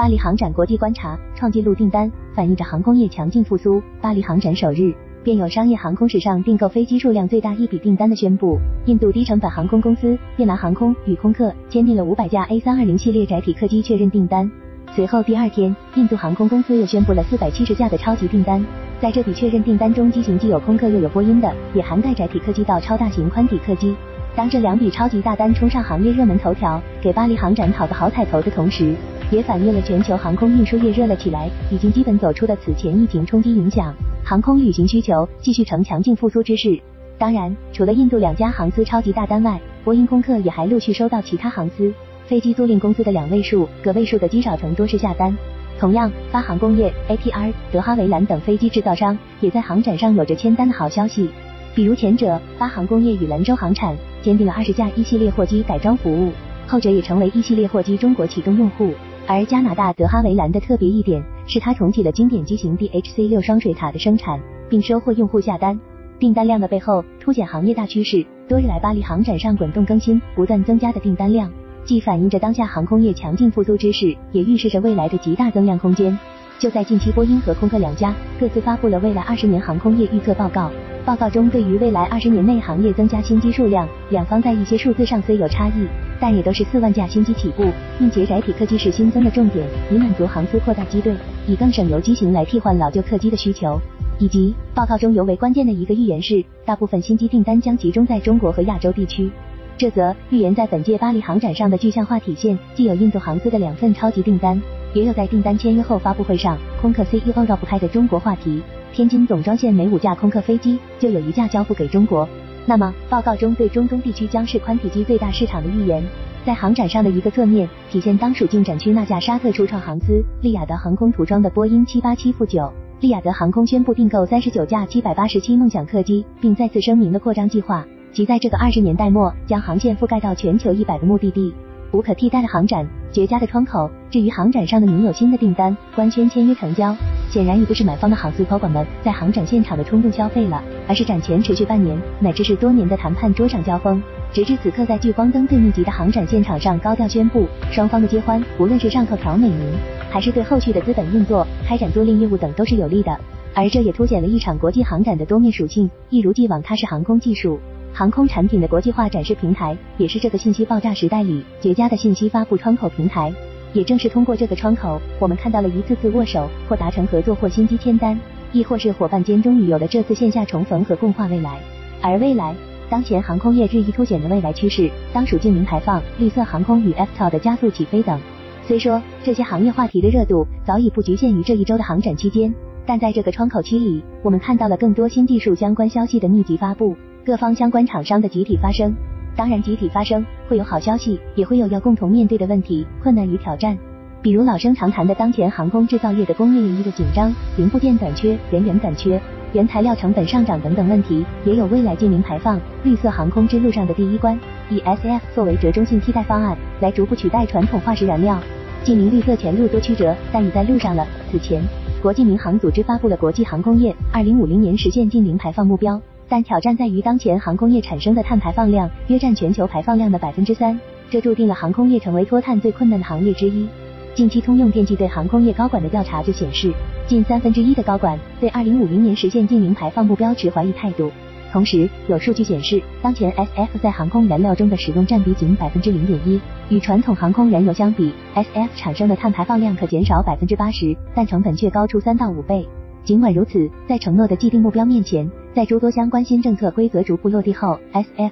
巴黎航展国际观察创纪录订单，反映着航空业强劲复苏。巴黎航展首日，便有商业航空史上订购飞机数量最大一笔订单的宣布。印度低成本航空公司便蓝航空与空客签订了五百架 A 三二零系列载体客机确认订单。随后第二天，印度航空公司又宣布了四百七十架的超级订单。在这笔确认订单中，机型既有空客又有波音的，也涵盖载体客机到超大型宽体客机。当这两笔超级大单冲上行业热门头条，给巴黎航展讨个好彩头的同时，也反映了全球航空运输业热了起来，已经基本走出了此前疫情冲击影响，航空旅行需求继续呈强劲复苏之势。当然，除了印度两家航司超级大单外，波音、空客也还陆续收到其他航司、飞机租赁公司的两位数、个位数的积少成多式下单。同样，发航工业、ATR、德哈维兰等飞机制造商也在航展上有着签单的好消息。比如前者，发航工业与兰州航产签订了二十架一系列货机改装服务，后者也成为一系列货机中国启动用户。而加拿大德哈维兰的特别一点是，它重启了经典机型 DHC 六双水塔的生产，并收获用户下单。订单量的背后，凸显行业大趋势。多日来巴黎航展上滚动更新、不断增加的订单量，既反映着当下航空业强劲复苏之势，也预示着未来的极大增量空间。就在近期，波音和空客两家各自发布了未来二十年航空业预测报告。报告中对于未来二十年内行业增加新机数量，两方在一些数字上虽有差异。但也都是四万架新机起步，并且载体客机是新增的重点，以满足航司扩大机队，以更省油机型来替换老旧客机的需求。以及报告中尤为关键的一个预言是，大部分新机订单将集中在中国和亚洲地区。这则预言在本届巴黎航展上的具象化体现，既有印度航司的两份超级订单，也有在订单签约后发布会上空客 CEO 绕不开的中国话题。天津总装线每五架空客飞机就有一架交付给中国。那么，报告中对中东地区将是宽体机最大市场的预言，在航展上的一个侧面体现当属进展区那架沙特初创航司利雅得航空涂装的波音七八七负九。利雅得航空宣布订购三十九架七百八十七梦想客机，并再次声明了扩张计划，即在这个二十年代末将航线覆盖到全球一百个目的地。无可替代的航展，绝佳的窗口。至于航展上的您有新的订单，官宣签约成交。显然已不是买方的航司高管们在航展现场的冲动消费了，而是展前持续半年乃至是多年的谈判桌上交锋，直至此刻在聚光灯最密集的航展现场上高调宣布，双方的接欢，无论是上头条美名，还是对后续的资本运作、开展租赁业务等都是有利的。而这也凸显了一场国际航展的多面属性，一如既往，它是航空技术、航空产品的国际化展示平台，也是这个信息爆炸时代里绝佳的信息发布窗口平台。也正是通过这个窗口，我们看到了一次次握手，或达成合作，或新机签单，亦或是伙伴间终于有了这次线下重逢和共话未来。而未来，当前航空业日益凸显的未来趋势，当属净零排放、绿色航空与 FTO 的加速起飞等。虽说这些行业话题的热度早已不局限于这一周的航展期间，但在这个窗口期里，我们看到了更多新技术相关消息的密集发布，各方相关厂商的集体发声。当然，集体发生会有好消息，也会有要共同面对的问题、困难与挑战。比如老生常谈的当前航空制造业的供应链的紧张、零部件短缺、人员短缺、原材料成本上涨等等问题，也有未来近零排放、绿色航空之路上的第一关，以 SF 作为折中性替代方案，来逐步取代传统化石燃料。近零绿色前路多曲折，但已在路上了。此前，国际民航组织发布了国际航空业二零五零年实现近零排放目标。但挑战在于，当前航空业产生的碳排放量约占全球排放量的百分之三，这注定了航空业成为脱碳最困难的行业之一。近期通用电气对航空业高管的调查就显示，近三分之一的高管对二零五零年实现净零排放目标持怀疑态度。同时，有数据显示，当前 SF 在航空燃料中的使用占比仅百分之零点一，与传统航空燃油相比，SF 产生的碳排放量可减少百分之八十，但成本却高出三到五倍。尽管如此，在承诺的既定目标面前，在诸多相关新政策规则逐步落地后，SF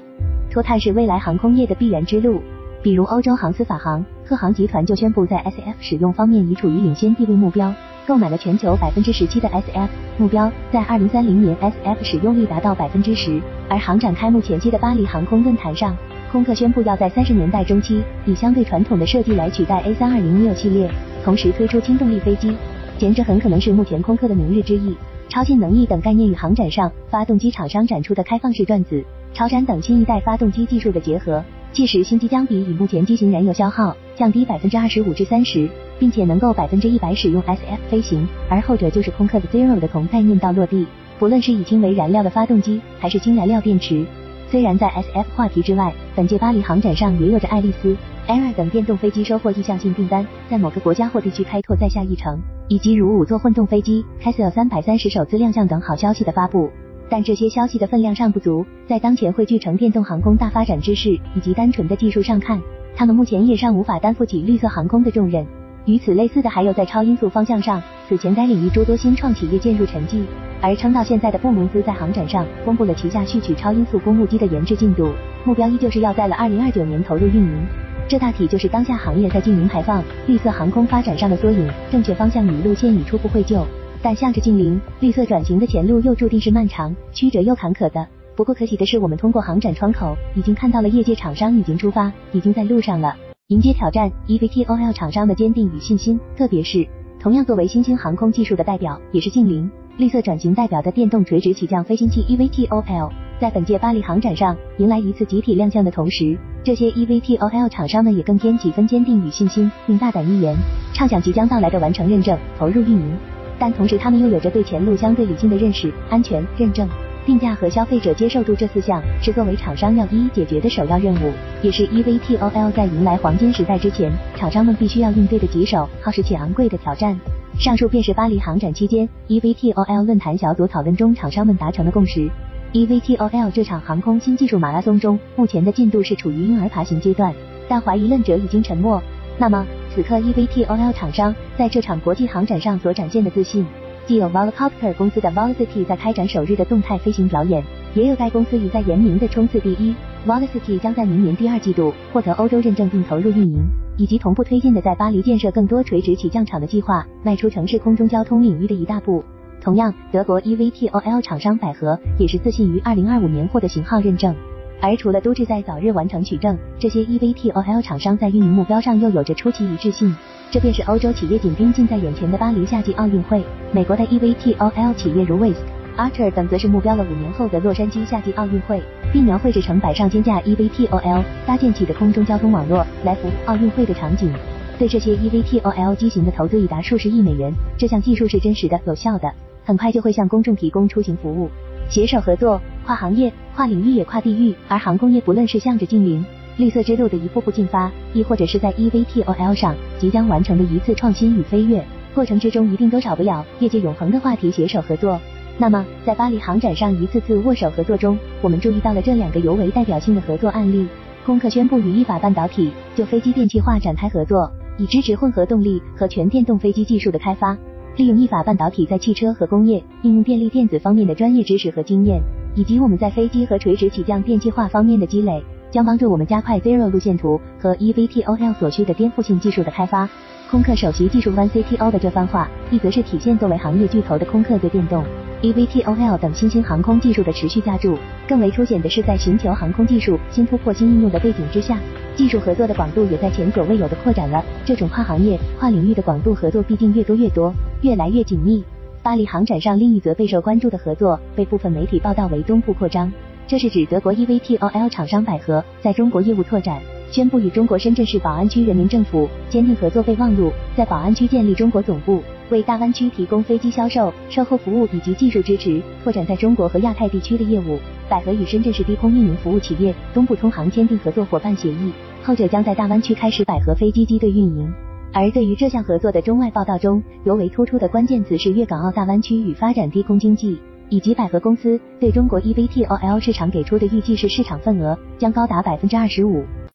脱碳是未来航空业的必然之路。比如欧洲航司法航、赫航集团就宣布在 SF 使用方面已处于领先地位，目标购买了全球百分之十七的 SF，目标在二零三零年 SF 使用率达到百分之十。而航展开幕前夕的巴黎航空论坛上，空客宣布要在三十年代中期以相对传统的设计来取代 A 三二零 neo 系列，同时推出轻动力飞机。前者很可能是目前空客的明日之翼。超性能翼等概念与航展上发动机厂商展出的开放式转子、超展等新一代发动机技术的结合，届时新机将比以目前机型燃油消耗降低百分之二十五至三十，并且能够百分之一百使用 SF 飞行。而后者就是空客的 Zero 的同概念到落地，不论是以氢为燃料的发动机，还是氢燃料电池。虽然在 SF 话题之外，本届巴黎航展上也有着爱丽丝。Air 等电动飞机收获意向性订单，在某个国家或地区开拓在下议程，以及如五座混动飞机开设三百三十首次亮相等好消息的发布。但这些消息的分量尚不足，在当前汇聚成电动航空大发展之势以及单纯的技术上看，他们目前也尚无法担负起绿色航空的重任。与此类似的还有在超音速方向上，此前该领域诸多新创企业渐入沉寂，而撑到现在的布蒙兹在航展上公布了旗下续取超音速公务机的研制进度，目标依旧是要在了二零二九年投入运营。这大体就是当下行业在净零排放、绿色航空发展上的缩影，正确方向与路线已初步绘就，但向着近零绿色转型的前路又注定是漫长、曲折又坎坷的。不过可喜的是，我们通过航展窗口已经看到了业界厂商已经出发，已经在路上了，迎接挑战。eVTOL 厂商的坚定与信心，特别是同样作为新兴航空技术的代表，也是近零绿色转型代表的电动垂直起降飞行器 eVTOL。在本届巴黎航展上迎来一次集体亮相的同时，这些 eVTOL 厂商们也更添几分坚定与信心，并大胆预言，畅想即将到来的完成认证、投入运营。但同时，他们又有着对前路相对理性的认识，安全、认证、定价和消费者接受度这四项是作为厂商要一一解决的首要任务，也是 eVTOL 在迎来黄金时代之前，厂商们必须要应对的棘手、耗时且昂贵的挑战。上述便是巴黎航展期间 eVTOL 论坛小组讨论中厂商们达成的共识。eVTOL 这场航空新技术马拉松中，目前的进度是处于婴儿爬行阶段，但怀疑论者已经沉默。那么，此刻 eVTOL 厂商在这场国际航展上所展现的自信，既有 Volocopter 公司的 Volocity 在开展首日的动态飞行表演，也有该公司已在严明的冲刺第一 Volocity 将在明年第二季度获得欧洲认证并投入运营，以及同步推进的在巴黎建设更多垂直起降场的计划，迈出城市空中交通领域的一大步。同样，德国 eVTOL 厂商百合也是自信于2025年获得型号认证。而除了都志在早日完成取证，这些 eVTOL 厂商在运营目标上又有着出奇一致性。这便是欧洲企业紧盯近在眼前的巴黎夏季奥运会，美国的 eVTOL 企业如 Wisk、Archer 等则是目标了五年后的洛杉矶夏季奥运会，并描绘着成百上千架 eVTOL 搭建起的空中交通网络来服务奥运会的场景。对这些 eVTOL 机型的投资已达数十亿美元，这项技术是真实的、有效的。很快就会向公众提供出行服务，携手合作，跨行业、跨领域也跨地域。而航空业不论是向着近零绿色之路的一步步进发，亦或者是在 eVTOL 上即将完成的一次创新与飞跃，过程之中一定都少不了业界永恒的话题——携手合作。那么，在巴黎航展上一次次握手合作中，我们注意到了这两个尤为代表性的合作案例：空客宣布与意法半导体就飞机电气化展开合作，以支持混合动力和全电动飞机技术的开发。利用意法半导体在汽车和工业应用电力电子方面的专业知识和经验，以及我们在飞机和垂直起降电气化方面的积累，将帮助我们加快 Zero 路线图和 eVTOL 所需的颠覆性技术的开发。空客首席技术官 CTO 的这番话，一则是体现作为行业巨头的空客对电动。eVTOL 等新兴航空技术的持续加注，更为凸显的是在寻求航空技术新突破、新应用的背景之下，技术合作的广度也在前所未有的扩展了。这种跨行业、跨领域的广度合作，毕竟越多越多，越来越紧密。巴黎航展上另一则备受关注的合作，被部分媒体报道为东部扩张，这是指德国 eVTOL 厂商百合在中国业务拓展，宣布与中国深圳市宝安区人民政府签订合作备忘录，在宝安区建立中国总部。为大湾区提供飞机销售、售后服务以及技术支持，拓展在中国和亚太地区的业务。百合与深圳市低空运营服务企业东部通航签订合作伙伴协议，后者将在大湾区开始百合飞机机队运营。而对于这项合作的中外报道中，尤为突出的关键词是粤港澳大湾区与发展低空经济，以及百合公司对中国 eVTOL 市场给出的预计是市场份额将高达百分之二十五。